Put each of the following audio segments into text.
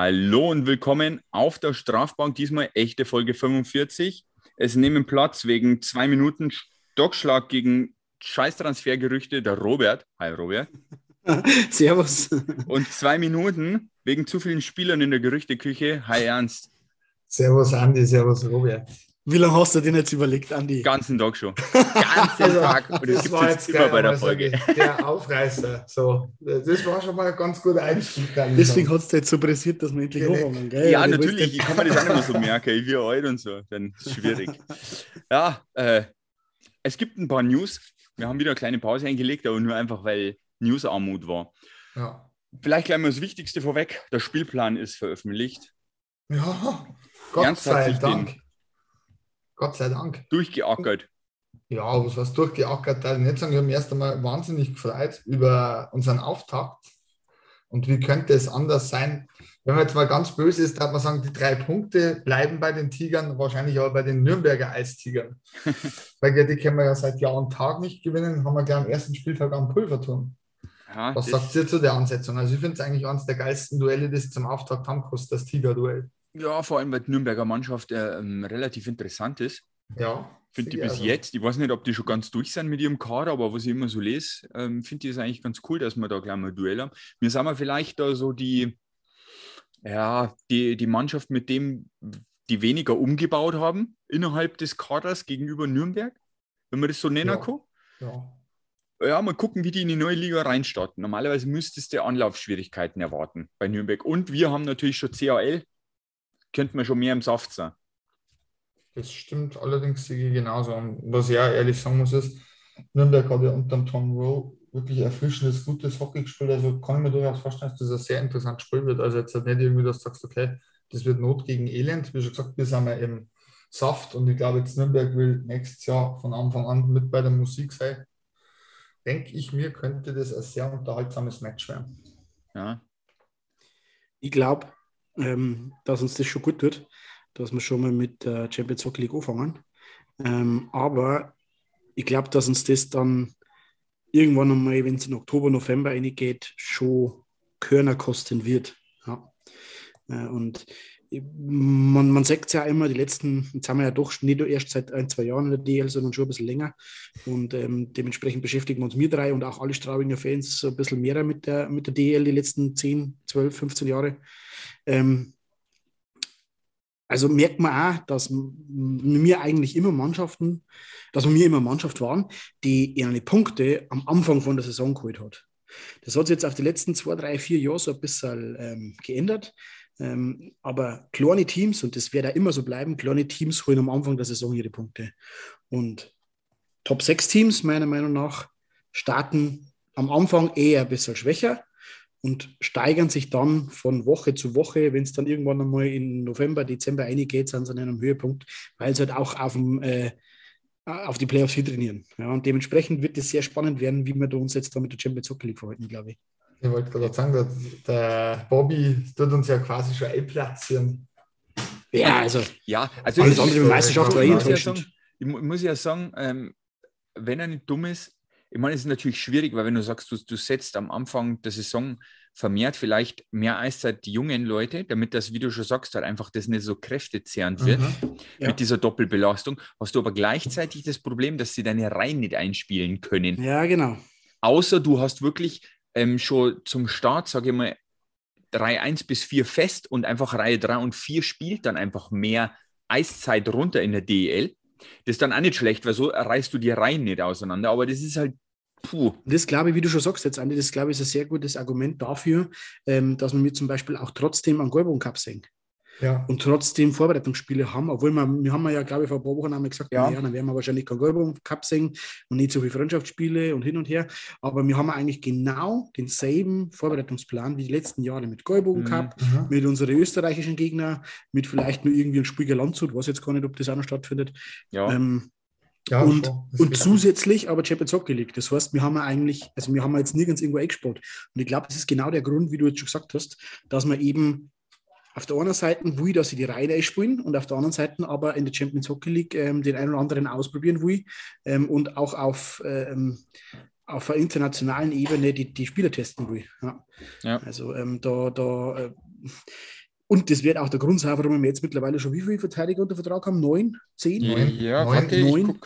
Hallo und willkommen auf der Strafbank, diesmal echte Folge 45. Es nehmen Platz wegen zwei Minuten Stockschlag gegen Scheißtransfergerüchte der Robert. Hi Robert. Servus. Und zwei Minuten wegen zu vielen Spielern in der Gerüchteküche. Hi Ernst. Servus Andi, servus Robert. Wie lange hast du den jetzt überlegt, Andi? Ganzen Tag schon. Ganzen Also, Tag. Und das das gibt war es jetzt immer geil, bei der also Folge. Der Aufreißer. So, das war schon mal ein ganz guter Einstieg. Deswegen hat es jetzt so pressiert, dass wir endlich Ja, anfangen, gell? Ja, willst natürlich. Ich kann mir das auch nicht mehr so merken. Ich wie alt und so. Dann ist es schwierig. Ja, äh, es gibt ein paar News. Wir haben wieder eine kleine Pause eingelegt, aber nur einfach, weil Newsarmut war. Ja. Vielleicht gleich mal das Wichtigste vorweg. Der Spielplan ist veröffentlicht. ja, Gott Ernst sei Dank. den- Gott sei Dank. Durchgeackert. Ja, was heißt durchgeackert? Ich nicht sagen, ich habe mich erst einmal wahnsinnig gefreut über unseren Auftakt. Und wie könnte es anders sein? Wenn man jetzt mal ganz böse ist, darf man sagen, die drei Punkte bleiben bei den Tigern, wahrscheinlich aber bei den Nürnberger Eistigern. Weil die können wir ja seit Jahr und Tag nicht gewinnen, haben wir gleich am ersten Spieltag am Pulverturm. Ja, Was sagt ihr zu der Ansetzung? Also ich finde es eigentlich eines der geilsten Duelle, das zum Auftakt haben kostet, das Tiger-Duell. Ja, vor allem, weil die Nürnberger Mannschaft äh, relativ interessant ist. Ja. Finde sicher, bis also. jetzt, ich weiß nicht, ob die schon ganz durch sind mit ihrem Kader, aber was ich immer so lese, ähm, finde ich es eigentlich ganz cool, dass wir da gleich mal ein Duell haben. Wir sind wir vielleicht da so die, ja, die, die Mannschaft mit dem, die weniger umgebaut haben innerhalb des Kaders gegenüber Nürnberg, wenn man das so nennen Ja. kann. Ja. Ja, mal gucken, wie die in die neue Liga reinstarten. Normalerweise müsstest du Anlaufschwierigkeiten erwarten bei Nürnberg. Und wir haben natürlich schon CAL. Könnte man schon mehr im Saft sein. Das stimmt allerdings sehe ich genauso. Und was ich auch ehrlich sagen muss, ist, Nürnberg hat ja unter dem Tom Rowe wirklich erfrischendes, gutes Hockey gespielt. Also kann ich mir durchaus vorstellen, dass das ein sehr interessantes Spiel wird. Also jetzt halt nicht irgendwie, dass du sagst, okay, das wird Not gegen Elend. Wie schon gesagt, wir sind ja im Saft und ich glaube, jetzt Nürnberg will nächstes Jahr von Anfang an mit bei der Musik sein. Denke ich mir, könnte das ein sehr unterhaltsames Match werden. Ja, Ich glaube, ähm, dass uns das schon gut tut, dass wir schon mal mit der Champions Hockey League anfangen. Ähm, aber ich glaube, dass uns das dann irgendwann einmal, wenn es in Oktober, November reingeht, schon Körner kosten wird. Ja. Äh, und man, man sagt es ja immer, die letzten, jetzt haben wir ja doch nicht erst seit ein, zwei Jahren in der DL, sondern schon ein bisschen länger. Und ähm, dementsprechend beschäftigen uns wir drei und auch alle Straubinger Fans so ein bisschen mehr mit der, mit der DL die letzten 10, 12, 15 Jahre. Ähm, also merkt man auch, dass wir eigentlich immer Mannschaften, dass wir immer Mannschaft waren, die ihre Punkte am Anfang von der Saison geholt hat. Das hat sich jetzt auf die letzten zwei, drei, vier Jahre so ein bisschen ähm, geändert. Ähm, aber kleine Teams, und das wird auch immer so bleiben, kleine Teams holen am Anfang der Saison ihre Punkte. Und Top 6 Teams, meiner Meinung nach, starten am Anfang eher ein bisschen schwächer und steigern sich dann von Woche zu Woche, wenn es dann irgendwann einmal in November, Dezember eingeht, sind sie an einem Höhepunkt, weil sie halt auch auf, dem, äh, auf die Playoffs hier trainieren. Ja, und dementsprechend wird es sehr spannend werden, wie wir da uns jetzt da mit der Champions Hockey League verhalten, glaube ich. Ich wollte gerade sagen, der, der Bobby tut uns ja quasi schon einplatzieren. Ja, also ja also alles es- andere mit Meisterschaft war eh ich muss ja enttäuschend. sagen, ich mu- muss ja sagen, ähm, wenn er nicht dumm ist, ich meine, es ist natürlich schwierig, weil wenn du sagst, du, du setzt am Anfang der Saison vermehrt vielleicht mehr Eiszeit die jungen Leute, damit das, wie du schon sagst, halt einfach das nicht so kräftezehrend wird Mhm. Ja. mit dieser Doppelbelastung, hast du aber gleichzeitig das Problem, dass sie deine Reihen nicht einspielen können. Ja, genau. Außer du hast wirklich ähm, schon zum Start, sage ich mal, Reihe 1 bis 4 fest und einfach Reihe 3 und 4 spielt dann einfach mehr Eiszeit runter in der DEL. Das ist dann auch nicht schlecht, weil so reißt du die Reihen nicht auseinander. Aber das ist halt, puh, Und Das glaube ich, wie du schon sagst jetzt, Andi, das glaube ich ist ein sehr gutes Argument dafür, ähm, dass wir mir zum Beispiel auch trotzdem einen Goldbogen Cup sehen Ja. und trotzdem Vorbereitungsspiele haben, obwohl wir, wir haben ja, glaube ich, vor ein paar Wochen einmal gesagt, Ja. ja. dann werden wir wahrscheinlich keinen Goldbogen Cup sehen und nicht so viele Freundschaftsspiele und hin und her, aber wir haben eigentlich genau denselben Vorbereitungsplan wie die letzten Jahre mit Goldbogen Mhm. Cup, Mhm. mit unseren österreichischen Gegnern, mit vielleicht nur irgendwie ein Spiegel Landshut, weiß jetzt gar nicht, ob das auch noch stattfindet. ja. Ähm, Ja, und, schon. Und zusätzlich aber Champions Hockey League. Das heißt, wir haben ja eigentlich, also wir haben ja jetzt nirgends irgendwo eingespielt. Und ich glaube, das ist genau der Grund, wie du jetzt schon gesagt hast, dass man eben auf der einen Seite will, dass sie die Reihe einspielen und auf der anderen Seite aber in der Champions Hockey League ähm, den einen oder anderen ausprobieren will ähm, und auch auf, ähm, auf einer internationalen Ebene die, die Spieler testen will. Ja. Ja. Also ähm, da, da äh, und das wird auch der Grund sein, warum wir jetzt mittlerweile schon wie viele Verteidiger unter Vertrag haben? Neun? Zehn? Neun? Ja, neun, warte, neun.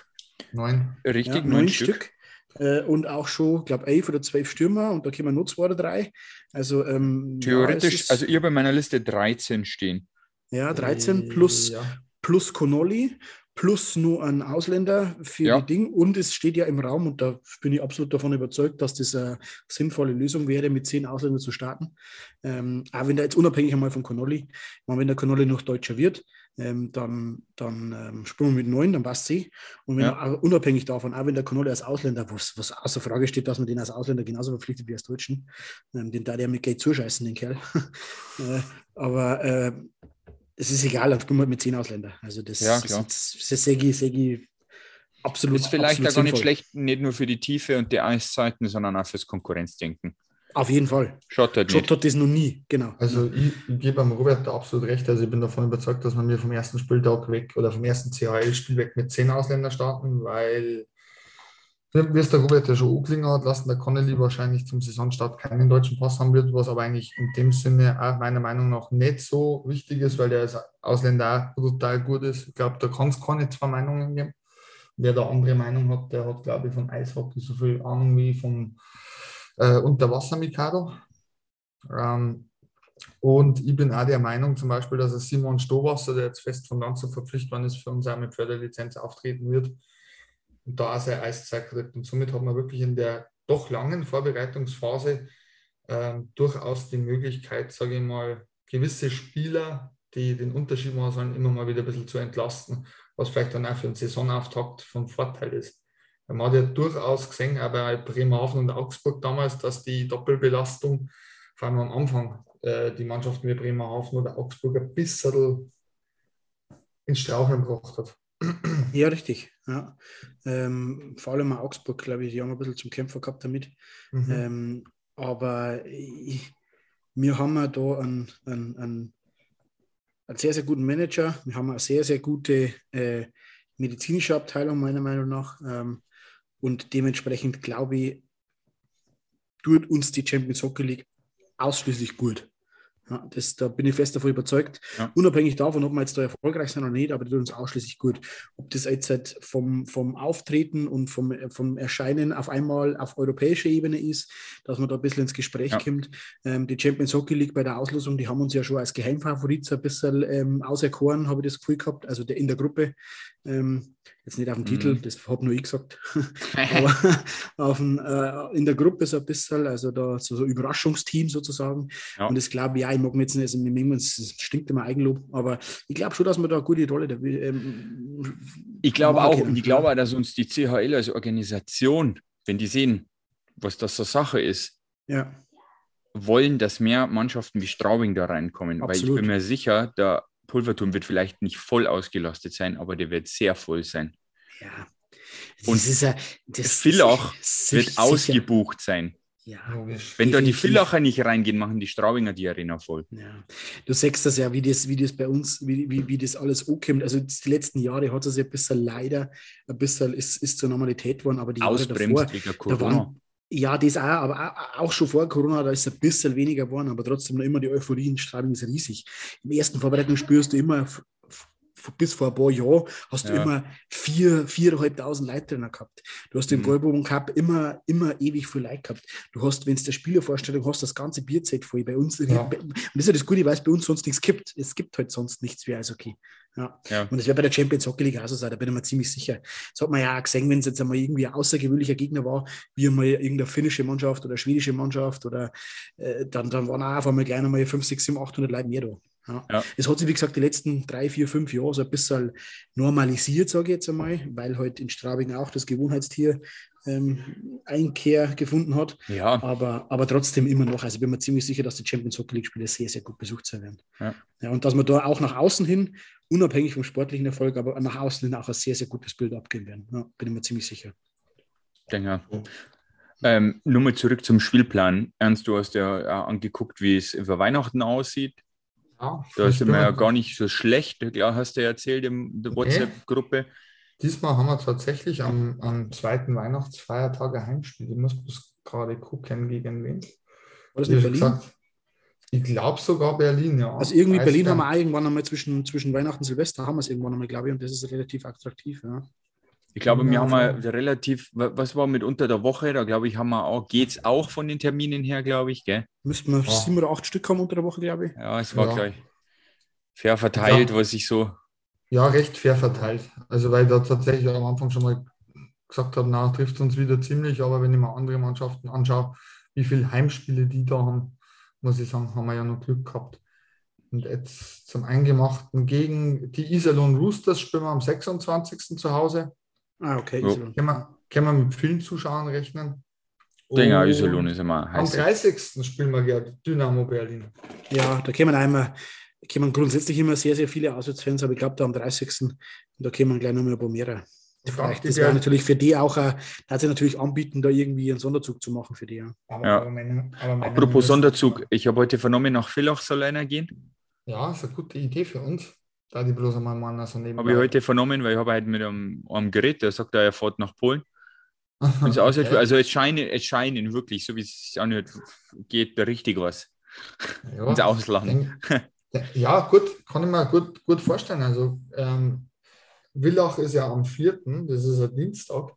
Neun. Richtig, ja, neun, neun Stück. Stück. Äh, und auch schon, ich glaube, elf oder zwölf Stürmer und da kommen nur zwei oder drei. Also, ähm, Theoretisch, ja, also ihr bei meiner Liste 13 stehen. Ja, 13 plus, ja. plus Connolly plus nur ein Ausländer für ja. die Dinge. Und es steht ja im Raum, und da bin ich absolut davon überzeugt, dass das eine sinnvolle Lösung wäre, mit zehn Ausländern zu starten. Ähm, auch wenn der jetzt unabhängig einmal von Connolly, wenn der Connolly noch Deutscher wird, ähm, dann, dann ähm, springen wir mit neun, dann passt sie. Und wenn ja. er, unabhängig davon, auch wenn der Connolly als Ausländer, was, was außer Frage steht, dass man den als Ausländer genauso verpflichtet wie als Deutschen, ähm, den da der mit Geld zuscheißen, den Kerl. äh, aber äh, es ist egal, spielen wir mit zehn Ausländern. Also das, ja, klar. das, das ist Segi, Segi absolut. Ist vielleicht absolut gar nicht schlecht, nicht nur für die Tiefe und die Eiszeiten, sondern auch fürs Konkurrenzdenken. Auf jeden Fall. Schaut halt Schott hat das noch nie, genau. Also ich, ich gebe am Robert da absolut recht. Also ich bin davon überzeugt, dass man mir vom ersten Spieltag weg oder vom ersten CHL-Spiel weg mit zehn Ausländern starten, weil wie es der Robert ja schon angelegen hat, lassen der Connelly wahrscheinlich zum Saisonstart keinen deutschen Pass haben wird, was aber eigentlich in dem Sinne auch meiner Meinung nach nicht so wichtig ist, weil der als Ausländer auch brutal gut ist. Ich glaube, da kann es keine zwei Meinungen geben. Wer da andere Meinung hat, der hat, glaube ich, von Eishockey so viel Ahnung wie von äh, Unterwasser-Mikado. Ähm, und ich bin auch der Meinung zum Beispiel, dass Simon Stowasser, der jetzt fest von Landshut verpflichtet worden ist, für uns auch mit Förderlizenz auftreten wird und da seine Eiszeit kriegt. Und somit hat man wirklich in der doch langen Vorbereitungsphase äh, durchaus die Möglichkeit, sage ich mal, gewisse Spieler, die den Unterschied machen sollen, immer mal wieder ein bisschen zu entlasten, was vielleicht dann auch für einen Saisonauftakt von Vorteil ist. Man hat ja durchaus gesehen, auch bei Bremerhaven und Augsburg damals, dass die Doppelbelastung, vor allem am Anfang, äh, die Mannschaften wie Bremerhaven oder Augsburg ein bisschen ins Straucheln gebracht hat. Ja, richtig. Ja. Ähm, vor allem Augsburg, glaube ich, die haben ein bisschen zum Kämpfer gehabt damit. Mhm. Ähm, aber ich, wir haben ja da einen, einen, einen, einen, sehr, sehr guten Manager. Wir haben eine sehr, sehr gute äh, medizinische Abteilung, meiner Meinung nach. Ähm, und dementsprechend glaube ich, tut uns die Champions Hockey League ausschließlich gut. Ja, das, da bin ich fest davon überzeugt. Ja. Unabhängig davon, ob wir jetzt da erfolgreich sind oder nicht, aber die tun uns ausschließlich gut. Ob das jetzt halt vom, vom Auftreten und vom, vom Erscheinen auf einmal auf europäischer Ebene ist, dass man da ein bisschen ins Gespräch ja. kommt. Ähm, die Champions Hockey League bei der Auslosung, die haben uns ja schon als Geheimfavorit so ein bisschen ähm, auserkoren, habe ich das Gefühl gehabt, also der, in der Gruppe. Ähm, jetzt nicht auf dem mhm. Titel, das habe nur ich gesagt, aber auf ein, äh, in der Gruppe so ein bisschen, also da so, so Überraschungsteam sozusagen. Ja. Und das glaube ich, ja, ich mag mir jetzt nicht, also wir es stinkt immer Eigenlob, aber ich glaube schon, dass wir da eine gute Rolle da ähm, Ich glaube auch, und ich glaube auch, dass uns die CHL als Organisation, wenn die sehen, was das so Sache ist, ja. wollen, dass mehr Mannschaften wie Straubing da reinkommen, Absolut. weil ich bin mir sicher, da Pulverturm wird vielleicht nicht voll ausgelastet sein, aber der wird sehr voll sein. Ja. Das Und ist ja, das Villach wird sicher. ausgebucht sein. Ja, Wenn da die Villacher nicht reingehen, machen die Straubinger die Arena voll. Ja. Du sagst das ja, wie das, wie das bei uns, wie, wie, wie das alles ankommt. Also die letzten Jahre hat es ja ein bisschen leider, ein bisschen ist, ist zur Normalität geworden, aber die Jahre davor, da waren, ja, das auch, aber auch schon vor Corona, da ist es ein bisschen weniger geworden, aber trotzdem noch immer die Euphorie in Strahlung ist riesig. Im ersten Vorbereitung spürst du immer, bis vor ein paar Jahren hast du ja. immer vier, viereinhalbtausend Leute drin gehabt. Du hast im mhm. Goldbogen Cup immer, immer ewig viel Leute gehabt. Du hast, wenn es der Spielervorstellung hast, das ganze Bierzeit voll. Bei uns, ja. und das ist ja das Gute, weil es bei uns sonst nichts gibt. Es gibt halt sonst nichts wie Eishockey. Ja. ja. Und das wäre bei der Champions Hockey League auch so sein, da bin ich mir ziemlich sicher. Das hat man ja auch gesehen, wenn es jetzt einmal irgendwie ein außergewöhnlicher Gegner war, wie einmal irgendeine finnische Mannschaft oder schwedische Mannschaft oder äh, dann, dann waren auch auf einmal gleich einmal 5, 6, 7, 800 Leute mehr da. Ja. ja. Es hat sich, wie gesagt, die letzten drei, vier, fünf Jahre so ein bisschen normalisiert, sage ich jetzt einmal, weil halt in Straubing auch das Gewohnheitstier ähm, Einkehr gefunden hat. Ja. Aber, aber trotzdem immer noch. Also bin mir ziemlich sicher, dass die Champions Hockey League Spiele sehr, sehr gut besucht sein werden. Ja. ja. und dass wir da auch nach außen hin, unabhängig vom sportlichen Erfolg, aber nach außen hin auch ein sehr, sehr gutes Bild abgeben werden. Ja, bin ich mir ziemlich sicher. Denke. Ähm, nur mal zurück zum Spielplan. Ernst, du hast ja angeguckt, wie es über Weihnachten aussieht. Ja, da ist mir ja gar nicht so schlecht. Klar, hast du ja erzählt in der WhatsApp-Gruppe. Diesmal haben wir tatsächlich am, am zweiten Weihnachtsfeiertag ein Heimspiel. Ich muss bloß gerade gucken, gegen wen. War das in Berlin? Gesagt, Ich glaube sogar Berlin, ja. Also irgendwie Weiß Berlin haben wir auch irgendwann einmal zwischen, zwischen Weihnachten und Silvester haben wir es irgendwann einmal, glaube ich, und das ist relativ attraktiv, ja. Ich glaube, wir haben schon. mal relativ, wa- was war mit unter der Woche? Da glaube ich, haben wir auch, geht es auch von den Terminen her, glaube ich, gell? Müssten wir Ja. sieben oder acht Stück haben unter der Woche, glaube ich. Ja, es war Ja. gleich fair verteilt, Ja. was ich so. Ja, recht fair verteilt. Also weil da tatsächlich am Anfang schon mal gesagt habe, na, trifft uns wieder ziemlich, aber wenn ich mir andere Mannschaften anschaue, wie viele Heimspiele die da haben, muss ich sagen, haben wir ja noch Glück gehabt. Und jetzt zum Eingemachten gegen die Iserlohn Roosters spielen wir am 26. zu Hause. Ah, okay. Ja. Iserlohn. Können wir, können wir mit vielen Zuschauern rechnen. Dinger, Und Iserlohn ist immer Am heiß. 30. spielen wir gegen Dynamo Berlin. Ja, da kämen einmal, kämen grundsätzlich immer sehr, sehr viele Auswärtsfans, aber ich glaube, da am 30. da kämen gleich noch mal ein paar mehr. Ich Vielleicht, das wäre natürlich für die auch, äh, da hat sich natürlich anbieten, da irgendwie einen Sonderzug zu machen für die. Ja. Aber, Ja. aber meine, aber meine Apropos Sonderzug, ich habe heute vernommen, nach Villach soll einer gehen. Ja, ist eine gute Idee für uns. Da die bloß einmal mal so nebenbei. Habe ich heute vernommen, weil ich habe heute mit einem, einem Gerät, der sagt, er fährt nach Polen. Okay. Also es scheinen, es scheinen wirklich, so wie es anhört, geht da richtig was Ja, ins Ausland. denk- ja, gut, kann ich mir gut, gut vorstellen. Also ähm, Villach ist ja am 4., das ist ein Dienstag.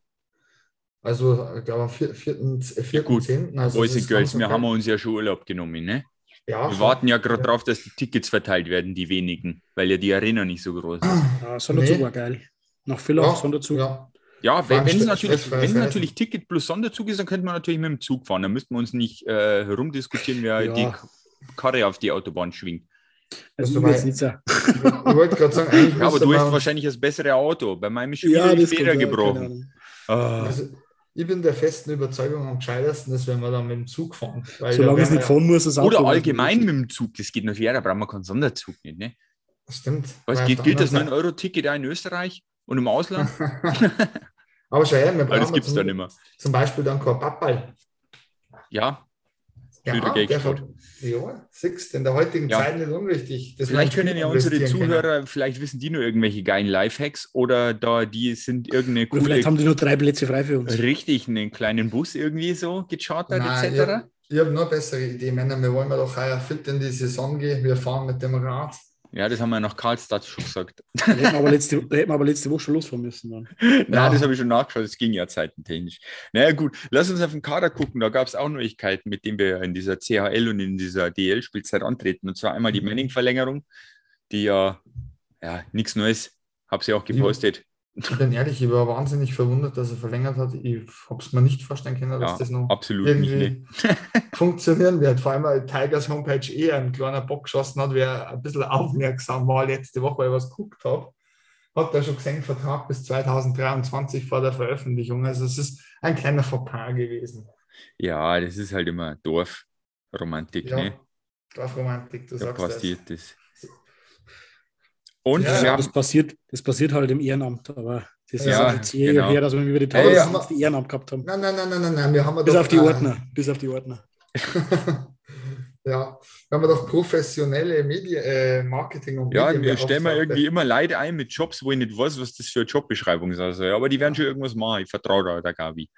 Also, ich glaube, am 4., 4., 4. gut. 10. Also Boys and Girls, wir haben uns ja schon Urlaub genommen, ne? Ja, Wir warten ja gerade Ja. drauf, dass die Tickets verteilt werden, die wenigen, weil ja die Arena nicht so groß ist. Ja, Sonderzug Nee. war geil. Nach Villach, Ja, Sonderzug. ja. Ja, wenn es natürlich, stressfreies wenn Reisen. natürlich Ticket plus Sonderzug ist, dann könnte man natürlich mit dem Zug fahren. Dann müssten wir uns nicht äh, herumdiskutieren, wer Ja. die Karre auf die Autobahn schwingt. Also, Also ich jetzt bei- nicht sagen. Ich wollte gerade sagen, eigentlich Ja, aber du hast wahrscheinlich das bessere Auto. Bei meinem ist schon Ja, wieder die Feder gebrochen. Ah. Also, ich bin der festen Überzeugung am gescheitersten, ist, wenn wir dann mit dem Zug fahren. Weil da Solange es nicht fahren muss, das Auto. Oder allgemein man mit dem Zug, das geht natürlich, da brauchen wir keinen Sonderzug nicht. Ne? Stimmt. Was geht, gilt das anderen 9-Euro-Ticket auch in Österreich und im Ausland? Aber schau her, wir das brauchen gibt es zum, dann immer. zum Beispiel dann kein Pappball. Ja, Ja, gespart. ver- ja, siehst in der heutigen Ja. Zeit nicht unwichtig. Das vielleicht können ja unsere können. Zuhörer, vielleicht wissen die nur irgendwelche geilen Lifehacks oder da die sind irgendeine Oder vielleicht coole, haben die nur drei Plätze frei für uns. richtig einen kleinen Bus irgendwie so gechartert Nein, ich etc. habe hab noch eine bessere Idee, Männer. Wir wollen mal doch heuer fit in die Saison gehen. Wir fahren mit dem Rad. Ja, das haben wir nach Karlstadt schon gesagt. Da hätten wir aber letzte, da hätten wir aber letzte Woche schon losfahren müssen. Dann. Nein, das habe ich schon nachgeschaut, das ging ja zeitentechnisch. Naja, gut, lass uns auf den Kader gucken. Da gab es auch Neuigkeiten, mit denen wir in dieser CHL und in dieser DL-Spielzeit antreten. Und zwar einmal die Mhm. Manning-Verlängerung, die ja, ja nichts Neues, habe sie auch gepostet. Ich bin ehrlich, ich war wahnsinnig verwundert, dass er verlängert hat. Ich habe es mir nicht vorstellen können, dass Ja, das noch absolut nicht. irgendwie Ne? funktionieren wird. Vor allem, weil Tigers Homepage eh ein kleiner Bock geschossen hat, wer ein bisschen aufmerksam war letzte Woche, weil ich was geguckt habe. Hat er schon gesehen, Vertrag bis 2023 vor der Veröffentlichung. Also es ist ein kleiner Fauxpas gewesen. Ja, das ist halt immer Dorfromantik. Ja, Ne? Dorfromantik, du Da sagst passiert das. Und Ja, wir Ja, haben, das, passiert, das passiert halt im Ehrenamt, aber das ist Ja, jetzt je genau. her, dass wir über die Ja, ja. Tausend die Ehrenamt gehabt haben. Nein, nein, nein, nein, nein, nein, wir haben Bis doch, auf die äh, Ordner. Bis auf die Ordner. ja, wir haben doch professionelle Medien, äh, Marketing und ja, wir stellen mal Medienbeauftragte. irgendwie immer Leute ein mit Jobs, wo ich nicht weiß, was das für eine Jobbeschreibung ist. Also, aber die werden schon irgendwas machen. Ich vertraue da der Gabi.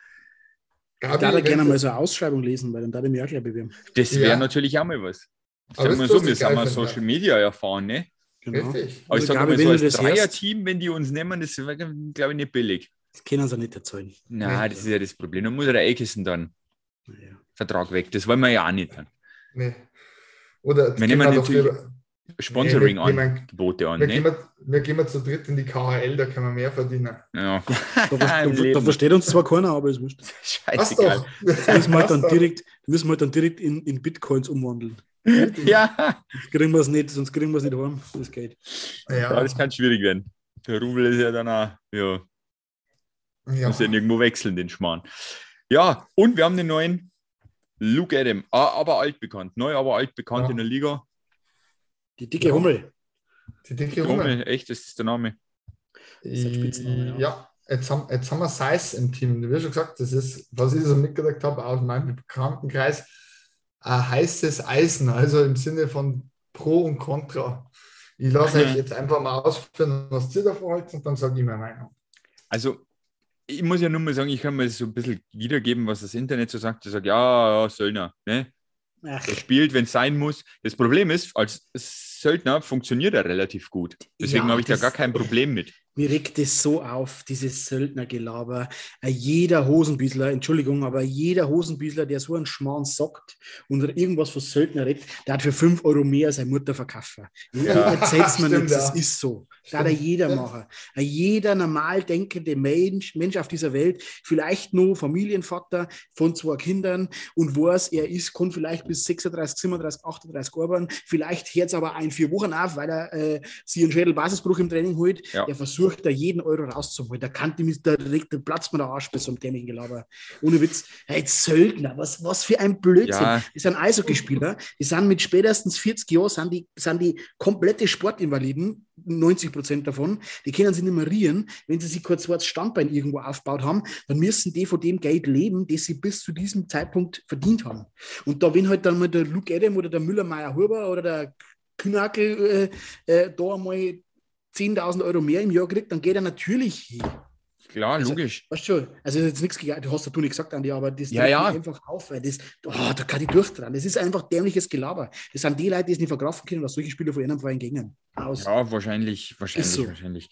Ich Gabi, würde gerne mal so eine Ausschreibung lesen, weil dann darf ich mich auch gleich bewerben. Das Ja. wäre natürlich auch mal was. Aber Sagen wir wisst ihr, so, wir ich sind finde? Social Media erfahren, ne? Genau. Richtig. Aber ich Also, sage mal, so wenn als Dreier-Team, wenn die uns nehmen, das wäre, glaube ich, nicht billig. Das können sie nicht erzählen. Na, Nee. das ist ja das Problem. Dann muss ja der Eckesen dann Naja. Vertrag weg. Das wollen wir ja auch nicht. Dann. Nee. Oder Wir nehmen natürlich Sponsoring-Angebote an, wir, ne? gehen wir, wir gehen wir zu dritt in die KHL, da können wir mehr verdienen. Ja. Da, da, da versteht uns zwar keiner, aber ist wurscht. Scheißegal. Das müssen wir halt dann direkt, müssen wir halt dann direkt in, in Bitcoins umwandeln. Ja. Sonst kriegen wir es nicht, sonst kriegen wir es nicht heim. Das geht. ja, Ja, das kann schwierig werden. Der Rubel ist ja dann auch, ja, ja. muss ja irgendwo wechseln, den Schmarrn. Ja, und wir haben den neuen Luke Adam, aber altbekannt. Neu, aber altbekannt Ja. in der Liga. Die dicke Ja. Hummel. die dicke Hummel. Hummel, echt, das ist der Name. ist ein Spitzname, ja. Ja, jetzt haben, jetzt haben wir Seis im Team. Du hast schon gesagt, das ist, was ich so mitgekriegt habe aus meinem Bekanntenkreis, ein heißes Eisen, also im Sinne von Pro und Contra. Ich lasse euch jetzt einfach mal ausführen, was ihr davor haltet und dann sage ich meine Meinung. Also, ich muss ja nur mal sagen, ich kann mal so ein bisschen wiedergeben, was das Internet so sagt. Ich sage, ja, ja, Söllner, ne? Ach. Er spielt, wenn es sein muss. Das Problem ist, als Söldner funktioniert er relativ gut. Deswegen ja, habe ich da gar kein Problem mit. Mir regt es so auf, dieses Söldnergelaber. Äh, jeder Hosenbüßler, Entschuldigung, aber jeder Hosenbüßler, der so einen Schmarrn sagt und irgendwas von Söldner redet, der hat für 5 Euro mehr seine Mutter verkaufen. Ja, Erzähl's mir nicht, das ist so. Da hat jeder machen. Äh, jeder normal denkende Mensch, Mensch auf dieser Welt, vielleicht nur Familienvater von zwei Kindern und weiß, er ist, kann vielleicht bis 36, 37, 38 arbeiten, vielleicht hört es aber ein vier Wochen auf, weil er äh, sich einen Schädelbasisbruch im Training holt. Ja. Er versucht versucht da jeden Euro rauszuholen. Da kann die mich, da, da platzt mir der Arsch bei so einem dämlichen Gelaber. Ohne Witz. Hey, Söldner, was, was für ein Blödsinn. Ja. Die sind Eishockeyspieler, die sind mit spätestens 40 Jahren, sind die, sind die komplette Sportinvaliden, 90 Prozent davon, die können sich nicht mehr rieren. Wenn sie sich kurz als Standbein irgendwo aufgebaut haben, dann müssen die von dem Geld leben, das sie bis zu diesem Zeitpunkt verdient haben. Und da, wenn halt dann mal der Luke Adam oder der Müller-Meyer-Huber oder der Kühnackel äh, äh, da mal 10.000 Euro mehr im Jahr kriegt, dann geht er natürlich hin. Klar, also, logisch. Weißt du, also jetzt nichts gegen, du hast ja du nicht gesagt, Andi, aber das ja, ja. einfach auf, weil das, oh, da kann ich durch dran. Das ist einfach dämliches Gelaber. Das sind die Leute, die es nicht verkraften können, dass solche Spieler von ihrem Verein gingen. Aus. Ja, wahrscheinlich, wahrscheinlich, so. wahrscheinlich.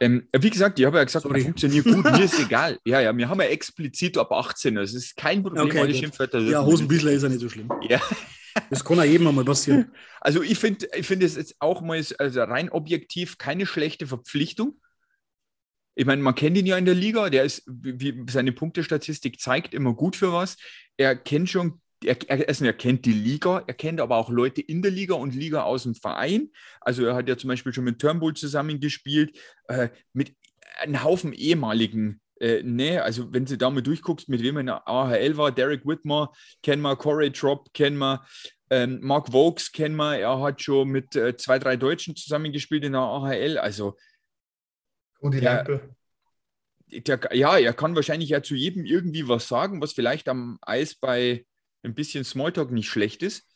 Ähm, wie gesagt, ich habe ja gesagt, Sorry. funktioniert gut, mir ist egal. Ja, ja, wir haben ja explizit ab 18, das ist kein Problem, okay, alle Schimpfwörter. Ja, Hosenbüßler ist ja nicht so schlimm. Ja. Das kann ja jedem einmal passieren. Also ich finde ich find es jetzt auch mal also rein objektiv keine schlechte Verpflichtung. Ich meine, man kennt ihn ja in der Liga, der ist, wie seine Punktestatistik zeigt, immer gut für was. Er kennt schon, er, er, also er kennt die Liga, er kennt aber auch Leute in der Liga und Liga aus dem Verein. Also er hat ja zum Beispiel schon mit Turnbull zusammengespielt, äh, mit einem Haufen ehemaligen äh, nee, also wenn du da mal durchguckst, mit wem er in der AHL war, Derek Whitmer kennen wir, Corey Drop kennen wir, ähm, Mark Vokes kennen wir, er hat schon mit äh, zwei, drei Deutschen zusammengespielt in der AHL, also Rudi der, der, ja, er kann wahrscheinlich ja zu jedem irgendwie was sagen, was vielleicht am Eis bei ein bisschen Smalltalk nicht schlecht ist.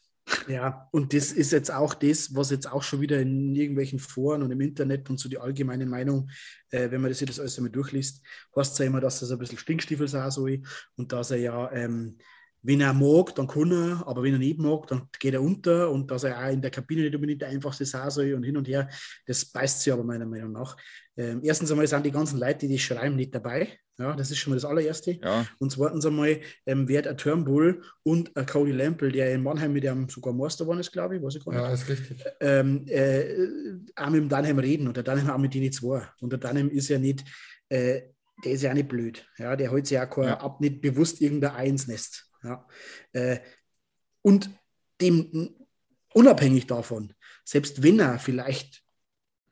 Ja, und das ist jetzt auch das, was jetzt auch schon wieder in irgendwelchen Foren und im Internet und so die allgemeine Meinung, äh, wenn man das jetzt alles einmal durchliest, heißt es ja immer, dass so ein bisschen Stinkstiefel sein soll und dass er ja, ähm, wenn er mag, dann kann er, aber wenn er nicht mag, dann geht er unter und dass er auch in der Kabine nicht unbedingt der einfachste sein soll und hin und her, das beißt sich aber meiner Meinung nach. Ähm, erstens einmal sind die ganzen Leute, die das schreiben, nicht dabei. Ja, das ist schon mal das allererste. Ja. Und zweitens einmal ähm, wird ein Turnbull und ein Cody Lampel, der in Mannheim mit einem sogar Meister war, ist, glaube ich, weiß ich gar nicht. Ja, ist richtig. Ähm, äh, auch mit dem Dunham reden und der Dunham auch mit denen zwei. Und der Dunham ist ja nicht, äh, der ist ja auch nicht blöd. Ja, der holt sich ja, kein, ja. ab, nicht bewusst irgendein Einsnest. Ja. Äh, und dem unabhängig davon, selbst wenn er vielleicht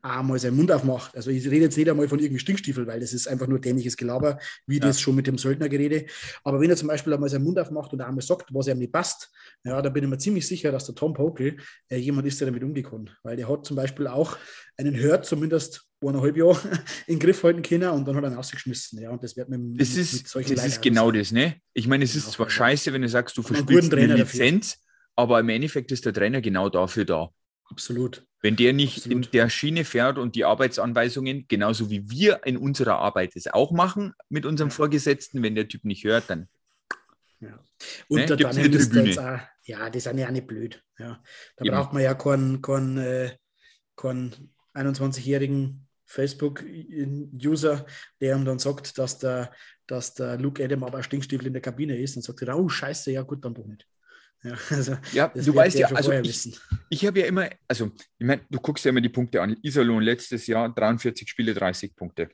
einmal seinen Mund aufmacht. Also ich rede jetzt nicht einmal von irgendeinem Stinkstiefel, weil das ist einfach nur dämliches Gelaber, wie ja. das schon mit dem Söldnergerede. Aber wenn er zum Beispiel einmal seinen Mund aufmacht und einmal sagt, was ihm nicht passt, ja, da bin ich mir ziemlich sicher, dass der Tom Pokel äh, jemand ist, der damit umgekommen. Weil der hat zum Beispiel auch einen Hört zumindest eineinhalb Jahre in den Griff halten können und dann hat er ihn rausgeschmissen. Ja, und das wird mit, das ist, mit solchen Das ist genau das, ne? Ich meine, es ist genau. zwar scheiße, wenn du sagst, du verspielst eine Lizenz, dafür. aber im Endeffekt ist der Trainer genau dafür da. Absolut. Wenn der nicht Absolut. in der Schiene fährt und die Arbeitsanweisungen, genauso wie wir in unserer Arbeit es auch machen mit unserem Vorgesetzten, wenn der Typ nicht hört, dann. Ja. Und ne, da eine Tribüne. Auch, ja, die sind ja auch nicht blöd. Ja. Da Eben. braucht man ja keinen, keinen, äh, keinen 21-jährigen Facebook-User, der ihm dann sagt, dass der, dass der Luke Adam aber ein Stinkstiefel in der Kabine ist und sagt, oh Scheiße, ja gut, dann doch nicht. Ja, also, ja du weißt ja, also ich, ich habe ja immer, also ich meine, du guckst ja immer die Punkte an. Iserlohn letztes Jahr 43 Spiele, 30 Punkte.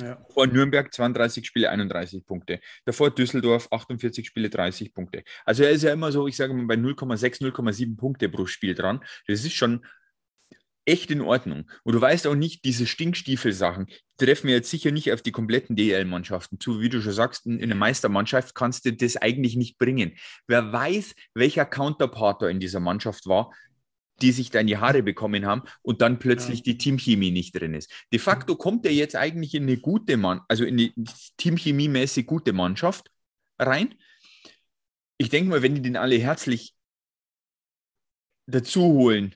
Ja. Vor Nürnberg 32 Spiele, 31 Punkte. Davor Düsseldorf 48 Spiele, 30 Punkte. Also er ist ja immer so, ich sage mal, bei 0,6, 0,7 Punkte pro Spiel dran. Das ist schon echt in Ordnung. Und du weißt auch nicht, diese Stinkstiefel-Sachen treffen wir jetzt sicher nicht auf die kompletten DL-Mannschaften zu. Wie du schon sagst, in einer Meistermannschaft kannst du das eigentlich nicht bringen. Wer weiß, welcher Counterparter in dieser Mannschaft war, die sich da in die Haare bekommen haben und dann plötzlich ja. die Teamchemie nicht drin ist. De facto kommt er jetzt eigentlich in eine gute Mann, also in eine Teamchemie-mäßig gute Mannschaft rein. Ich denke mal, wenn die den alle herzlich dazu holen,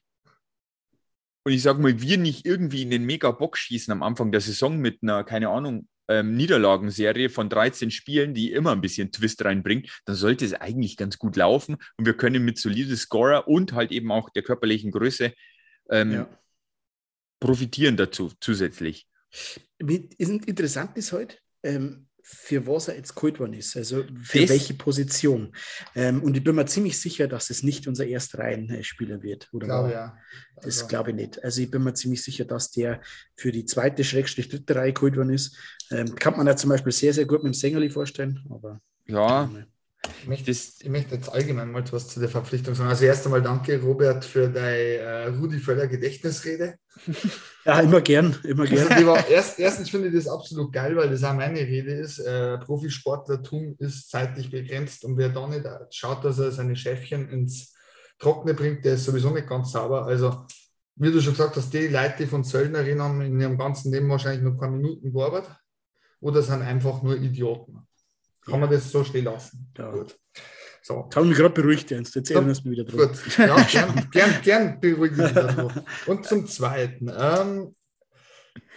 und ich sage mal, wir nicht irgendwie in den Mega-Box schießen am Anfang der Saison mit einer, keine Ahnung, ähm, Niederlagenserie von 13 Spielen, die immer ein bisschen Twist reinbringt, dann sollte es eigentlich ganz gut laufen und wir können mit solide Scorer und halt eben auch der körperlichen Größe ähm, ja. profitieren dazu zusätzlich. Interessant ist heute, ähm, für was er jetzt geholt worden ist, also für das, welche Position. Ähm, und ich bin mir ziemlich sicher, dass es nicht unser Erstreihenspieler wird. Oder glaube, ja. Also, das glaube ich nicht. Also ich bin mir ziemlich sicher, dass der für die zweite, Schrägstrich dritte Reihe geholt worden ist. Ähm, kann man ja zum Beispiel sehr, sehr gut mit dem Sängerli vorstellen. Aber ja, ich möchte, ich möchte, jetzt allgemein mal etwas zu der Verpflichtung sagen. Also erst einmal danke, Robert, für deine äh, Rudi Völler Gedächtnisrede. Ja, immer gern, immer gern. Erst, erstens finde ich das absolut geil, weil das auch meine Rede ist. Äh, Profisportlertum ist zeitlich begrenzt und wer da nicht schaut, dass er seine Schäfchen ins Trockene bringt, der ist sowieso nicht ganz sauber. Also, wie du schon gesagt hast, die Leute, die von Söldnerin haben in ihrem ganzen Leben wahrscheinlich nur ein paar Minuten gearbeitet oder sind einfach nur Idioten. Kann ja. man das so stehen lassen? Ja. Gut. So. Jetzt haben mich gerade beruhigt, Ernst. Jetzt erinnern wir wieder drauf. Gut, ja, gern, gern, gern beruhigen wir Und zum Zweiten. Ähm,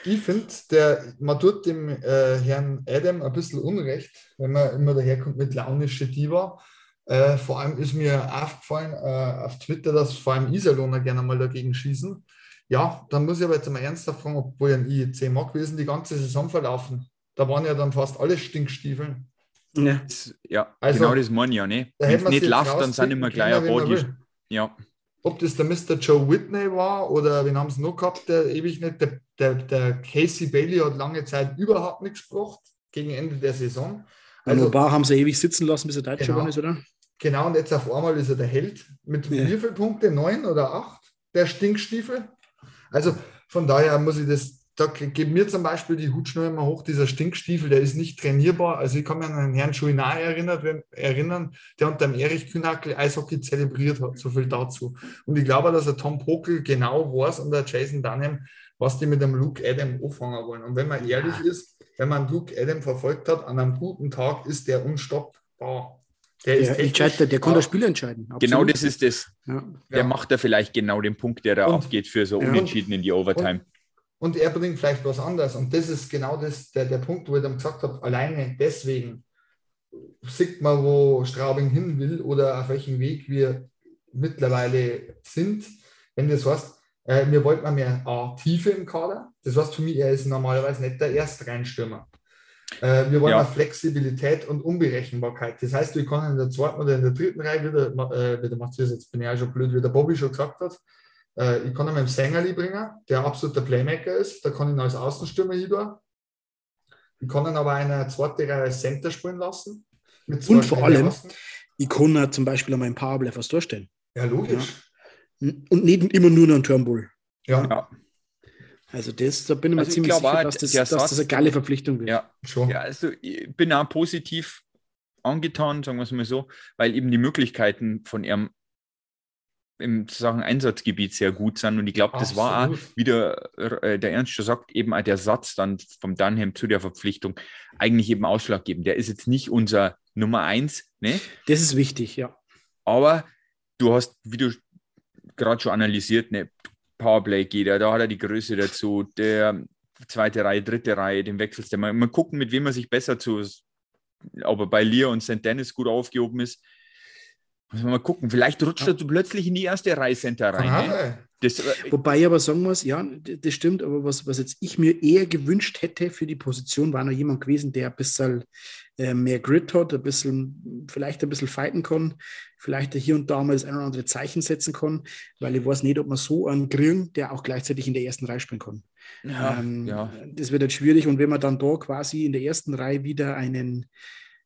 ich finde, man tut dem äh, Herrn Adam ein bisschen Unrecht, wenn man immer daherkommt mit launische Diva. Äh, vor allem ist mir aufgefallen äh, auf Twitter, dass vor allem Iserlohner gerne mal dagegen schießen. Ja, dann muss ich aber jetzt mal ernsthaft fragen, obwohl ich ein IEC mag, gewesen die ganze Saison verlaufen. Da waren ja dann fast alle Stinkstiefeln. Ja, ja also, genau das meine ich ja. Ne? Wenn es nicht läuft, dann sind immer gleich ein Body. Ja. Ob das der Mr. Joe Whitney war oder wen haben sie noch gehabt, der ewig nicht. Der, der, der Casey Bailey hat lange Zeit überhaupt nichts gebracht gegen Ende der Saison. Also, Bar haben sie ewig sitzen lassen, bis er Deutscher genau, ist, oder? Genau, und jetzt auf einmal ist er der Held. Mit ja. wie vielen Punkten? Neun oder acht? Der Stinkstiefel. Also von daher muss ich das da geht mir zum Beispiel die Hutschnur immer hoch, dieser Stinkstiefel, der ist nicht trainierbar. Also ich kann mich an einen Herrn Schuinai erinnern, erinnern, der unter dem Erich Kühnackel Eishockey zelebriert hat. So viel dazu. Und ich glaube, dass er Tom Pokel genau weiß und der Jason Dunham, was die mit dem Luke Adam anfangen wollen. Und wenn man ehrlich ist, wenn man Luke Adam verfolgt hat, an einem guten Tag ist der unstoppbar. Der, der, entscheidet, der kann das Spiel entscheiden. Absolut. Genau das ist es. Ja. Der ja. macht da vielleicht genau den Punkt, der da und, abgeht für so Unentschieden in die Overtime. Und, und er bringt vielleicht was anderes. Und das ist genau das, der, der Punkt, wo ich dann gesagt habe, alleine deswegen sieht man, wo Straubing hin will oder auf welchem Weg wir mittlerweile sind. Wenn das heißt, äh, wir wollten mehr A, Tiefe im Kader. Das heißt für mich, er ist normalerweise nicht der Erstreinstürmer. Äh, wir wollen ja. Flexibilität und Unberechenbarkeit. Das heißt, wir können in der zweiten oder in der dritten Reihe wieder, äh, wieder Matthias, jetzt bin ich auch schon blöd, wie der Bobby schon gesagt hat, ich kann ihn mit dem Sängerli bringen, der absoluter Playmaker ist. Da kann ich ihn als Außenstürmer über. Ich kann ihn aber eine zweite Reihe als Center spielen lassen. Und vor allem, ich kann ihn zum Beispiel einmal im Powerplay was durchstellen. Ja, logisch. Ja. Und nicht immer nur noch ein Turnbull. Ja. ja. Also das, da bin ich mir also ziemlich ich sicher, dass das, dass das eine geile Verpflichtung wird. Ja, schon. Ja, also ich bin auch positiv angetan, sagen wir es mal so, weil eben die Möglichkeiten von ihrem im Sachen Einsatzgebiet sehr gut sind. Und ich glaube, das Absolut. war auch, wie der, äh, der Ernst schon sagt, eben auch der Satz dann vom Dunham zu der Verpflichtung eigentlich eben ausschlaggebend. Der ist jetzt nicht unser Nummer eins. Ne? Das ist wichtig, ja. Aber du hast, wie du gerade schon analysiert, ne, Powerplay geht er, da hat er die Größe dazu, der zweite Reihe, dritte Reihe, den wechselst du. Mal, mal gucken, mit wem er sich besser zu, ob er bei Lear und St. Dennis gut aufgehoben ist. Müssen wir mal gucken. Vielleicht rutscht ja. er plötzlich in die erste Reihe Center rein. Ne? Das, äh, Wobei ich aber sagen muss, ja, das stimmt, aber was, was jetzt ich mir eher gewünscht hätte für die Position, war noch jemand gewesen, der ein bisschen äh, mehr Grit hat, ein bisschen, vielleicht ein bisschen fighten kann, vielleicht hier und da mal das ein oder andere Zeichen setzen kann, weil ich weiß nicht, ob man so einen kriegen, der auch gleichzeitig in der ersten Reihe spielen kann. Ja, ähm, ja. Das wird jetzt schwierig und wenn man dann da quasi in der ersten Reihe wieder einen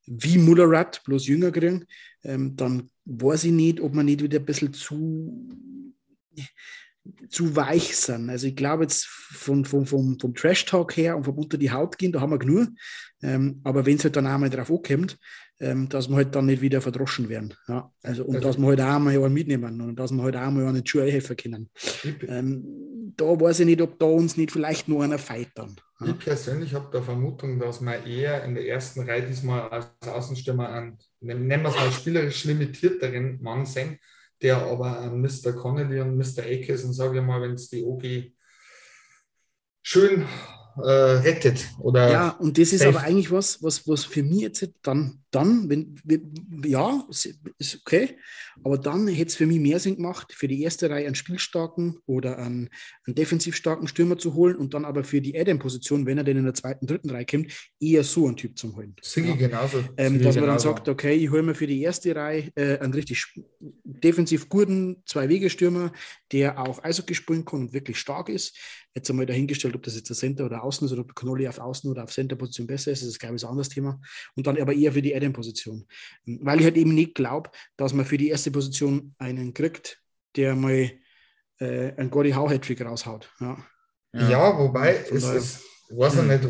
wie Mullerat, bloß jünger kriegen, ähm, dann weiß ich nicht, ob man nicht wieder ein bisschen zu, zu weich sind. Also ich glaube jetzt vom, vom, vom, vom Trash-Talk her und vom unter die Haut gehen, da haben wir genug. Ähm, aber wenn es halt dann einmal drauf ankommt, ähm, dass wir halt dann nicht wieder verdroschen werden. Ja? Also, und also, dass wir halt auch mal einen mitnehmen und dass wir halt auch mal einen Schuh helfen können. Ähm, da weiß ich nicht, ob da uns nicht vielleicht nur einer feit dann. Ich persönlich habe der Vermutung, dass man eher in der ersten Reihe diesmal als Außenstürmer einen, nennen wir es mal spielerisch limitierteren Mann sehen, der aber an Mr. Connolly und Mr. Akes und sage ich mal, wenn es die OG schön äh, rettet. Oder Ja, und das ist safe. aber eigentlich was, was, was für mich jetzt dann, dann wenn, ja, ist okay, aber dann hätte es für mich mehr Sinn gemacht, für die erste Reihe einen spielstarken oder einen, einen defensiv starken Stürmer zu holen und dann aber für die Adam-Position, wenn er denn in der zweiten, dritten Reihe kommt, eher so einen Typ zum holen. Sigi Ja. genauso. Ähm, dass man dann sagt, okay, ich hole mir für die erste Reihe äh, einen richtig defensiv guten Zwei-Wege-Stürmer, der auch Eishockey spielen kann und wirklich stark ist. Jetzt einmal dahingestellt, ob das jetzt der Center oder Außen ist oder ob Connolly auf Außen oder auf Center-Position besser ist, das ist, glaube ich, ein anderes Thema. Und dann aber eher für die Adam-Position. Weil ich halt eben nicht glaube, dass man für die erste Position einen kriegt, der mal äh, einen Gordy Howe-Hattrick raushaut. Ja. Ja, wobei, es ist, ich weiß ja nicht,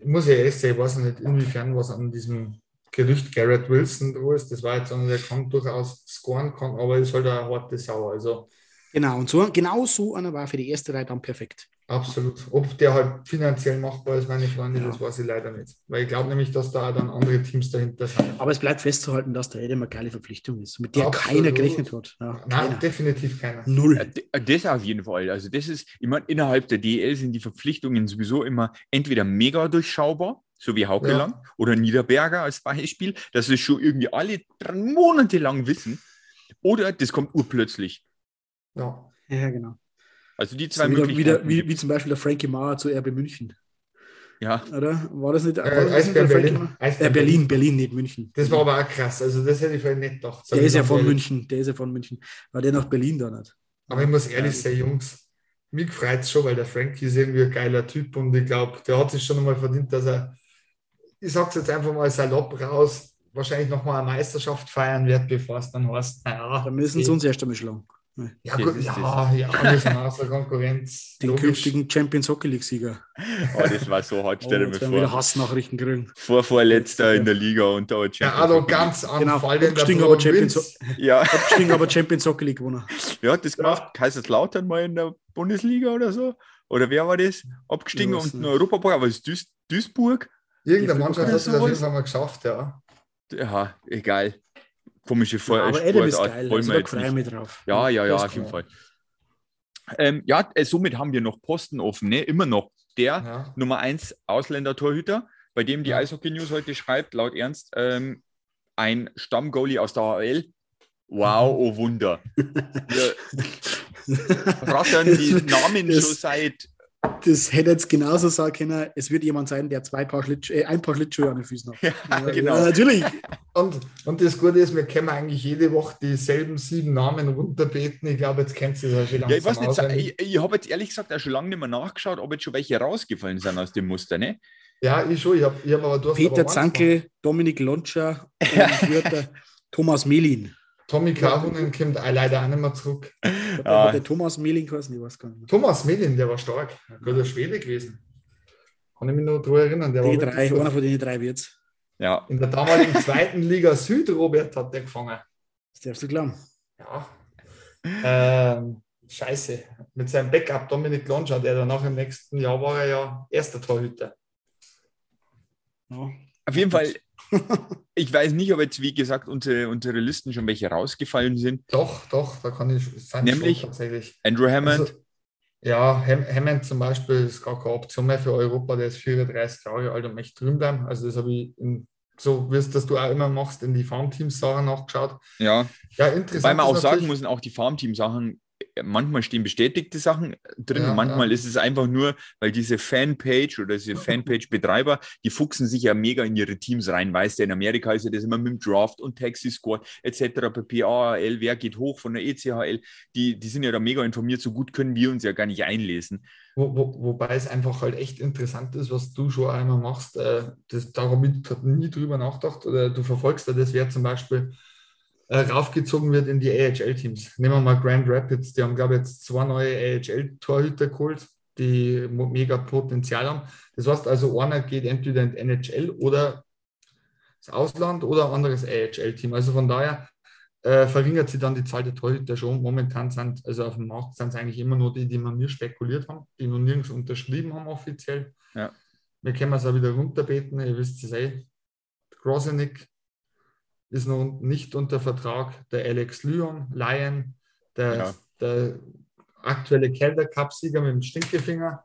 ich muss ja ehrlich sagen, ich weiß nicht, inwiefern was an diesem Gerücht Garrett Wilson da ist. Das war jetzt einer, der kann durchaus scoren kann, aber ist halt eine harte Sau. Also Genau, und so, genau so einer war für die erste Reihe dann perfekt. absolut. Ob der halt finanziell machbar ist, meine Freunde, Ja. das weiß ich leider nicht. Weil ich glaube nämlich, dass da dann andere Teams dahinter sind. Aber es bleibt festzuhalten, dass der Adam eine geile Verpflichtung ist, mit der Absolut. keiner gerechnet hat. Ja, Nein, keiner. definitiv keiner. Null. Ja, d- Das auf jeden Fall. Also das ist, ich meine, innerhalb der DL sind die Verpflichtungen sowieso immer entweder mega durchschaubar, so wie Haukeland oder Niederberger als Beispiel, dass wir schon irgendwie alle drei Monate lang wissen, oder das kommt urplötzlich. Ja. Ja, genau. Also die zwei So wieder, Möglichkeiten. wieder, wie, wie zum Beispiel der Frankie Mauer zu RB München. ja, Oder? War das nicht, war Äh, das nicht der Frankie Berlin. Äh, Berlin, Berlin, nicht München. Das war aber auch krass. Also das hätte ich vorhin nicht gedacht. der ist ja von ehrlich. München. Der ist ja von München. War der nach Berlin da nicht? Aber ich muss ehrlich sein, Jungs, mich freut es schon, weil der Frankie ist irgendwie ein geiler Typ und ich glaube, der hat sich schon einmal verdient, dass er, ich sag's jetzt einfach mal salopp raus, wahrscheinlich nochmal eine Meisterschaft feiern wird, bevor es dann heißt, naja. Da müssen sie uns erst einmal schlagen. Ja, Das gut, ist ja, ja, sind außer Konkurrenz. Den logisch. künftigen Champions Hockey League-Sieger. oh, das war so hart, Oh, stell dir jetzt mir wir wieder vor. Hassnachrichten kriegen. Vorvorletzter in der Liga und da Der Arroganz Genau, anfallender abgestiegen, aber Provinz. Champions- Ja, Abgestiegen, aber Champions Hockey League gewonnen. wer hat das gemacht? Kaiserslautern mal in der Bundesliga oder so? Oder wer war das? Abgestiegen und in. Europapokal, aber ist Duis Duisburg? Irgendeine Mannschaft hat sowas? Fall mal geschafft, ja. Ja, egal. Komische Vor Ja, aber Adam ist geil. Also da ich nicht. mich drauf. Ja, ja, ja, auf jeden. Fall. Ähm, ja, äh, somit haben wir noch Posten offen, ne? Immer noch. Der ja. Nummer 1 Ausländer-Torhüter, bei dem die Ja. Eishockey News heute schreibt, laut Ernst, ähm, ein Stammgoalie aus der AHL. Wow, oh Wunder. Wir rattern die Namen Das- schon seit. Das hätte jetzt genauso sagen können, es wird jemand sein, der zwei Paar Schlitsch, äh, ein Paar Schlittschuhe an den Füßen hat. Ja, genau. Ja, natürlich. Und, und das Gute ist, wir können eigentlich jede Woche dieselben sieben Namen runterbeten. Ich glaube, jetzt kennt ihr das ja schon Ja, ich weiß nicht, ich, ich habe jetzt ehrlich gesagt auch schon lange nicht mehr nachgeschaut, ob jetzt schon welche rausgefallen sind aus dem Muster, ne? Ja, ich schon. Ich habe ich hab aber du hast Peter aber eins Zankel, Dominik Lonscher Thomas Melin. Tommy Karunen kommt auch leider auch nicht mehr zurück. Hat Ja. der, hat der Thomas Melin geheißen? Ich weiß gar nicht. Thomas Medin, der war stark. Ein guter Schwede gewesen. Kann ich mich noch daran erinnern. Der war Die wirklich drei, gut. einer von den drei wird's. Ja. In der damaligen zweiten Liga Süd, Robert, hat der gefangen. Das darfst du glauben. Ja. Ähm, scheiße. Mit seinem Backup Dominik Lonscher, der danach im nächsten Jahr war er ja erster Torhüter. Ja. Auf jeden Fall, ich weiß nicht, ob jetzt, wie gesagt, unsere, unsere Listen schon welche rausgefallen sind. Doch, doch, da kann ich sein Nämlich? tatsächlich. Andrew Hammond, Also, ja, Ham- Hammond zum Beispiel ist gar keine Option mehr für Europa. Der ist 34 Jahre alt und möchte drüben bleiben. Also das habe ich, in, so wie es das du auch immer machst, in die Farmteams-Sachen nachgeschaut. ja. Ja, interessant. Weil man auch sagen muss, auch die Farmteam-Sachen, manchmal stehen bestätigte Sachen drin, Ja, manchmal ja. ist es einfach nur, weil diese Fanpage oder diese Fanpage-Betreiber, die fuchsen sich ja mega in ihre Teams rein. Weißt du, in Amerika ist ja das immer mit dem Draft und Taxi Squad etc. pp. AHL, wer geht hoch von der ECHL, die, die sind ja da mega informiert, so gut können wir uns ja gar nicht einlesen. Wo, wo, wobei es einfach halt echt interessant ist, was du schon einmal machst. Äh, das, ich nie drüber nachgedacht. Oder du verfolgst ja das, wer zum Beispiel äh, raufgezogen wird in die AHL-Teams. Nehmen wir mal Grand Rapids. Die haben, glaube ich, jetzt zwei neue AHL-Torhüter geholt, die mega Potenzial haben. Das heißt also, einer geht entweder in die NHL oder das Ausland oder ein anderes AHL-Team. Also von daher äh, verringert sich dann die Zahl der Torhüter schon. Momentan sind, also auf dem Markt sind es eigentlich immer nur die, die wir mir spekuliert haben, die noch nirgends unterschrieben haben offiziell. Ja. Wir können es auch wieder runterbeten, ihr wisst es eh. Grosenick ist noch nicht unter Vertrag, der Alex Lyon, Lion, der, Ja. der aktuelle Calder Cup-Sieger mit dem Stinkefinger.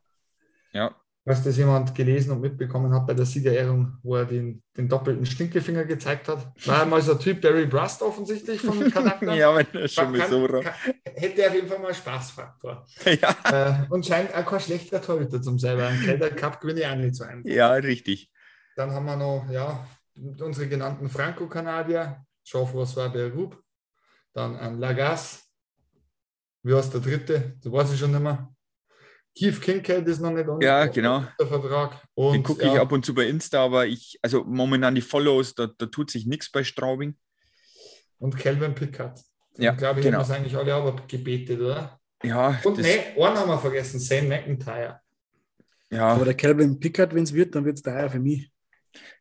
Ja, Falls das jemand gelesen und mitbekommen hat bei der Siegerehrung, wo er den, den doppelten Stinkefinger gezeigt hat. War er mal so ein Typ Barry Brust offensichtlich vom Charakter. ja, wenn er schon mit so kann, Hätte auf jeden Fall mal Spaßfaktor. ja. Äh, und scheint auch kein schlechter Torhüter zum selber. Ein Calder Cup gewinne ich auch nicht so einfach. Ja, richtig. Dann haben wir noch, ja, unsere genannten Franco-Kanadier, Jean-François Bergroup, dann ein Lagas, wie heißt der dritte? Das weiß ich schon nicht mehr. Keith Kincaid ist noch nicht unter, ja, genau. der Vertrag. Und, Den gucke ja. ich ab und zu bei Insta, aber ich, also momentan die Follows, da, da tut sich nichts bei Straubing. Und Calvin Pickard. Ja, ich glaube, ich genau. haben es eigentlich alle aber gebetet, oder? Ja. Und ne, einen haben wir vergessen, Sam McIntyre. Ja. Aber der Calvin Pickard, wenn es wird, dann wird es daher für mich.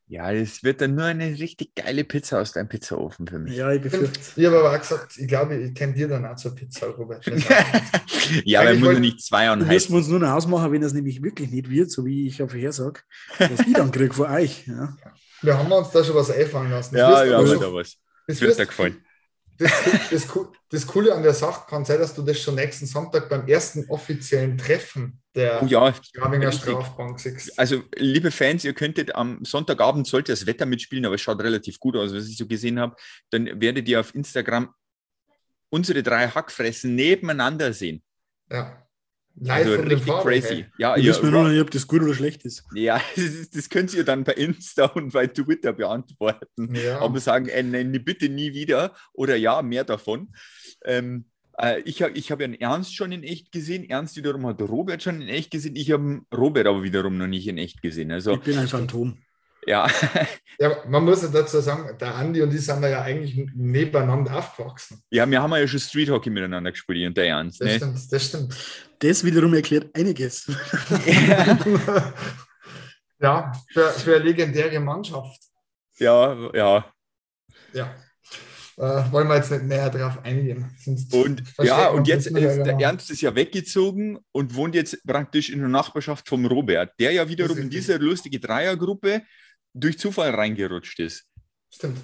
Ja, es wird dann nur eine richtig geile Pizza aus deinem Pizzaofen für mich. Ja, ich befürchte. Ich habe aber auch gesagt, ich glaube, ich tendiere dann auch zur Pizza, Robert. ja, aber muss nicht zwei anhalten. Müssen wir uns nur noch ausmachen, wenn das nämlich wirklich nicht wird, so wie ich ja vorhersage, dass ich dann kriege von euch. Ja. Wir haben uns da schon was einfallen lassen. Das ja, ja, aber da was. Das wird dir gefallen das, das, das, Coole an der Sache kann sein, dass du das schon nächsten Sonntag beim ersten offiziellen Treffen der oh ja, Strabinger Strafbank siehst. Also, liebe Fans, ihr könntet am Sonntagabend, sollte das Wetter mitspielen, aber es schaut relativ gut aus, was ich so gesehen habe, dann werdet ihr auf Instagram unsere drei Hackfressen nebeneinander sehen. Ja. Live also richtig Farben, crazy. Hey. Ja, ja, wissen wir noch nicht, ob das gut oder schlecht ist. Ja, das, das könnt ihr dann bei Insta und bei Twitter beantworten. Ja. Aber sagen, äh, nenne bitte nie wieder oder ja, mehr davon. Ähm, äh, ich habe ich hab ja Ernst schon in echt gesehen. Ernst wiederum hat Robert schon in echt gesehen. Ich habe Robert aber wiederum noch nicht in echt gesehen. Also, ich bin ein Phantom. Ja. ja, man muss ja dazu sagen, der Andi und ich sind ja eigentlich nebeneinander aufgewachsen. Ja, wir haben ja schon Street Hockey miteinander gespielt und der Ernst. Das ne? stimmt, das stimmt. Das wiederum erklärt einiges. Ja, ja für, für eine legendäre Mannschaft. Ja, ja. Ja. Äh, wollen wir jetzt nicht näher drauf eingehen. und ja, und jetzt ist der. Ernst ist ja weggezogen und wohnt jetzt praktisch in der Nachbarschaft vom Robert, der ja wiederum in diese lustige Dreiergruppe durch Zufall reingerutscht ist. Stimmt.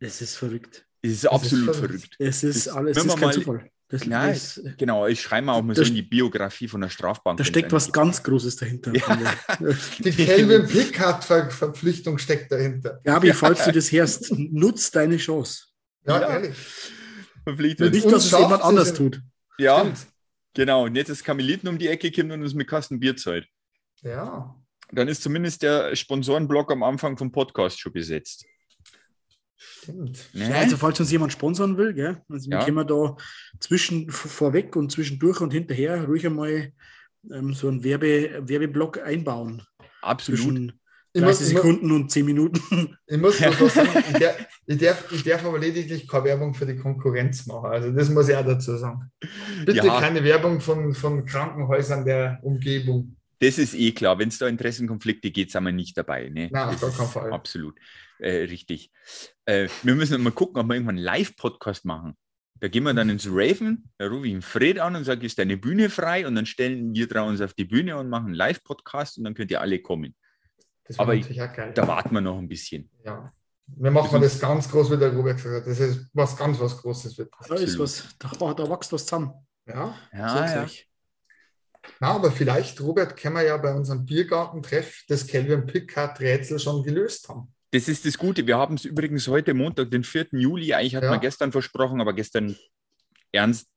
Es ist verrückt. Es ist absolut ist verrückt. verrückt. Es ist das, alles, es ist kein mal, Zufall. Das, Nein, das, genau, ich schreibe mal auch mal so in die Biografie von der Strafbank. Da steckt was ganz Großes dahinter. Ja. Die Kelvin Pickard-Verpflichtung steckt dahinter. Gabi, falls du das hörst, nutz deine Chance. Ja, ja. ehrlich. Verpflichtet. Nicht, dass es jemand anders tut. Ja, Stimmt. genau. Und jetzt ist Kamiliten um die Ecke gekommen und uns mit Kasten Bier zahlt. Ja dann ist zumindest der Sponsorenblock am Anfang vom Podcast schon besetzt. Stimmt. Ja, also falls uns jemand sponsern will, gell? also ja. können wir da zwischen vorweg und zwischendurch und hinterher ruhig einmal ähm, so einen Werbe, Werbeblock einbauen. Absolut. Zwischen 30 muss, Sekunden muss, und 10 Minuten. Ich muss noch was sagen, ich darf, ich, darf, ich darf aber lediglich keine Werbung für die Konkurrenz machen. Also das muss ich auch dazu sagen. Bitte ja. keine Werbung von, von Krankenhäusern der Umgebung. Das ist eh klar. Wenn es da Interessenkonflikte geht, sind wir nicht dabei. Ne? Nein, auf gar keinen Fall. Absolut. Äh, richtig. Äh, wir müssen mal gucken, ob wir irgendwann einen Live-Podcast machen. Da gehen wir dann ins Raven, da rufe ich ihn Fred an und sage, ist deine Bühne frei? Und dann stellen wir drei uns auf die Bühne und machen einen Live-Podcast und dann könnt ihr alle kommen. Aber ich, da warten wir noch ein bisschen. Ja. Wir machen das, das ganz groß, wie der Robert gesagt hat. Das ist was ganz was Großes. Wird da, ist was, da, da wächst was zusammen. Ja, ja, ja. Na, aber vielleicht, Robert, können wir ja bei unserem Biergartentreff das Kelvin Pickard-Rätsel schon gelöst haben. Das ist das Gute. Wir haben es übrigens heute Montag, den 4. Juli, eigentlich hat ja. man gestern versprochen, aber gestern ernst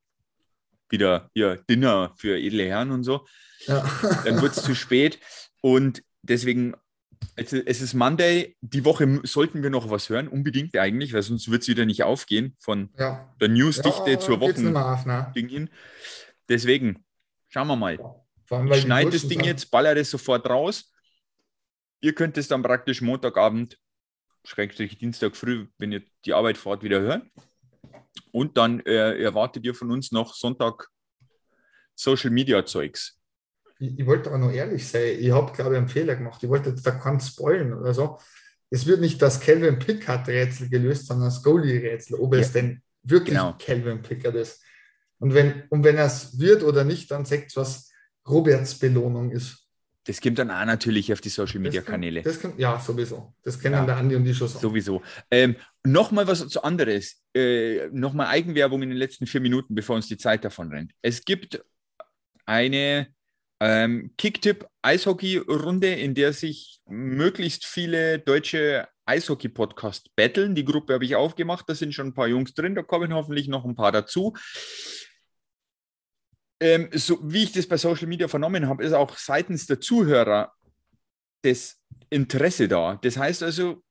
wieder hier Dinner für edle Herren und so. Ja. Dann wird es zu spät. Und deswegen, es ist Monday. Die Woche sollten wir noch was hören, unbedingt eigentlich, weil sonst wird es wieder nicht aufgehen von ja. der Newsdichte zur Woche. Ne? hin. Deswegen, Schauen wir mal. ich schneide das Ding jetzt, baller das sofort raus. Ihr könnt es dann praktisch Montagabend, Schrägstrich Dienstag früh, wenn ihr die Arbeit fahrt, wieder hören. Und dann äh, erwartet ihr von uns noch Sonntag Social Media Zeugs. Ich, ich wollte aber nur ehrlich sein. Ich habe, glaube ich, einen Fehler gemacht. Ich wollte jetzt da keinen spoilen oder so. Es wird nicht das Kelvin Pickard-Rätsel gelöst, sondern das Goalie-Rätsel, ob ja. es denn wirklich genau. Kelvin Pickard ist. Und wenn, und wenn es wird oder nicht, dann sagt es, was Roberts Belohnung ist. Das kommt dann auch natürlich auf die Social Media Kanäle. Das kann, ja, sowieso. Das kennen ja, der Andi und die schon sagen. Sowieso. Ähm, Nochmal was zu anderes. Äh, Nochmal Eigenwerbung in den letzten vier Minuten, bevor uns die Zeit davon rennt. Es gibt eine Ähm, Kicktipp Eishockey-Runde, in der sich möglichst viele deutsche Eishockey-Podcasts betteln. Die Gruppe habe ich aufgemacht, da sind schon ein paar Jungs drin, da kommen hoffentlich noch ein paar dazu. Ähm, so wie ich das bei Social Media vernommen habe, ist auch seitens der Zuhörer das Interesse da. Das heißt also,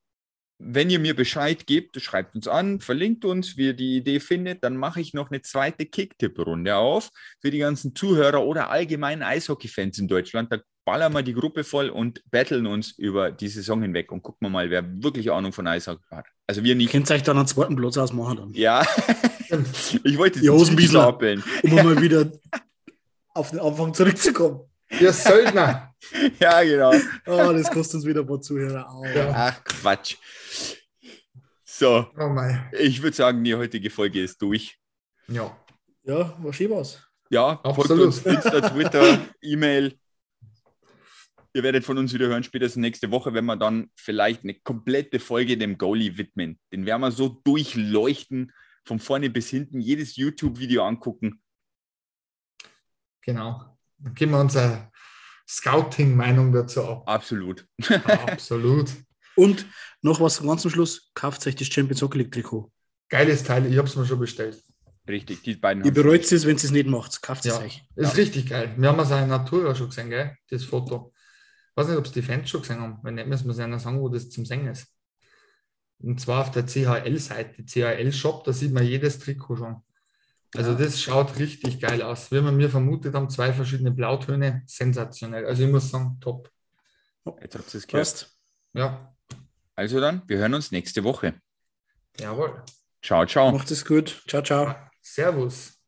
wenn ihr mir Bescheid gebt, schreibt uns an, verlinkt uns, wie ihr die Idee findet, dann mache ich noch eine zweite Kicktipp-Runde auf für die ganzen Zuhörer oder allgemeinen Eishockey-Fans in Deutschland. Da ballern wir die Gruppe voll und battlen uns über die Saison hinweg und gucken wir mal, wer wirklich Ahnung von Eishockey hat. Also wir nicht. Könnt ihr euch dann einen zweiten Platz ausmachen dann? Ja, ich wollte Die Hosenbiesler. stapeln. Um mal wieder auf den Anfang zurückzukommen. Ihr Söldner. Ja, genau. Ah, das kostet uns wieder ein paar Zuhörer. Ja. Ach, Quatsch. So, Oh mein. ich würde sagen, die heutige Folge ist durch. Ja. Ja, war schön was. Ja, folgt Absolut. uns Insta, Twitter, E-Mail. Ihr werdet von uns wieder hören, spätestens nächste Woche, wenn wir dann vielleicht eine komplette Folge dem Goalie widmen. Den werden wir so durchleuchten, von vorne bis hinten, jedes YouTube-Video angucken. Genau. Dann geben wir unsere Scouting-Meinung dazu ab. Absolut. Absolut. Und noch was ganz zum Schluss: kauft euch das Champions Hockey League Trikot. Geiles Teil, ich habe es mir schon bestellt. Richtig, die beiden Ihr bereut es, wenn ihr es nicht macht. Kauft es Ja, euch. ist richtig geil. Wir haben es auch in Natura schon gesehen, gell? das Foto. Ich weiß nicht, ob es die Fans schon gesehen haben. Wenn nicht, müssen wir es einer sagen, wo das zum Singen ist. Und zwar auf der CHL-Seite, CHL-Shop, da sieht man jedes Trikot schon. Also Ja. das schaut richtig geil aus. Wie wir mir vermutet haben, zwei verschiedene Blautöne, sensationell. Also ich muss sagen, top. Jetzt habt ihr es gehört. Ja, Also dann, wir hören uns nächste Woche. jawohl. Ciao, ciao. Macht es gut. Ciao, ciao. Servus.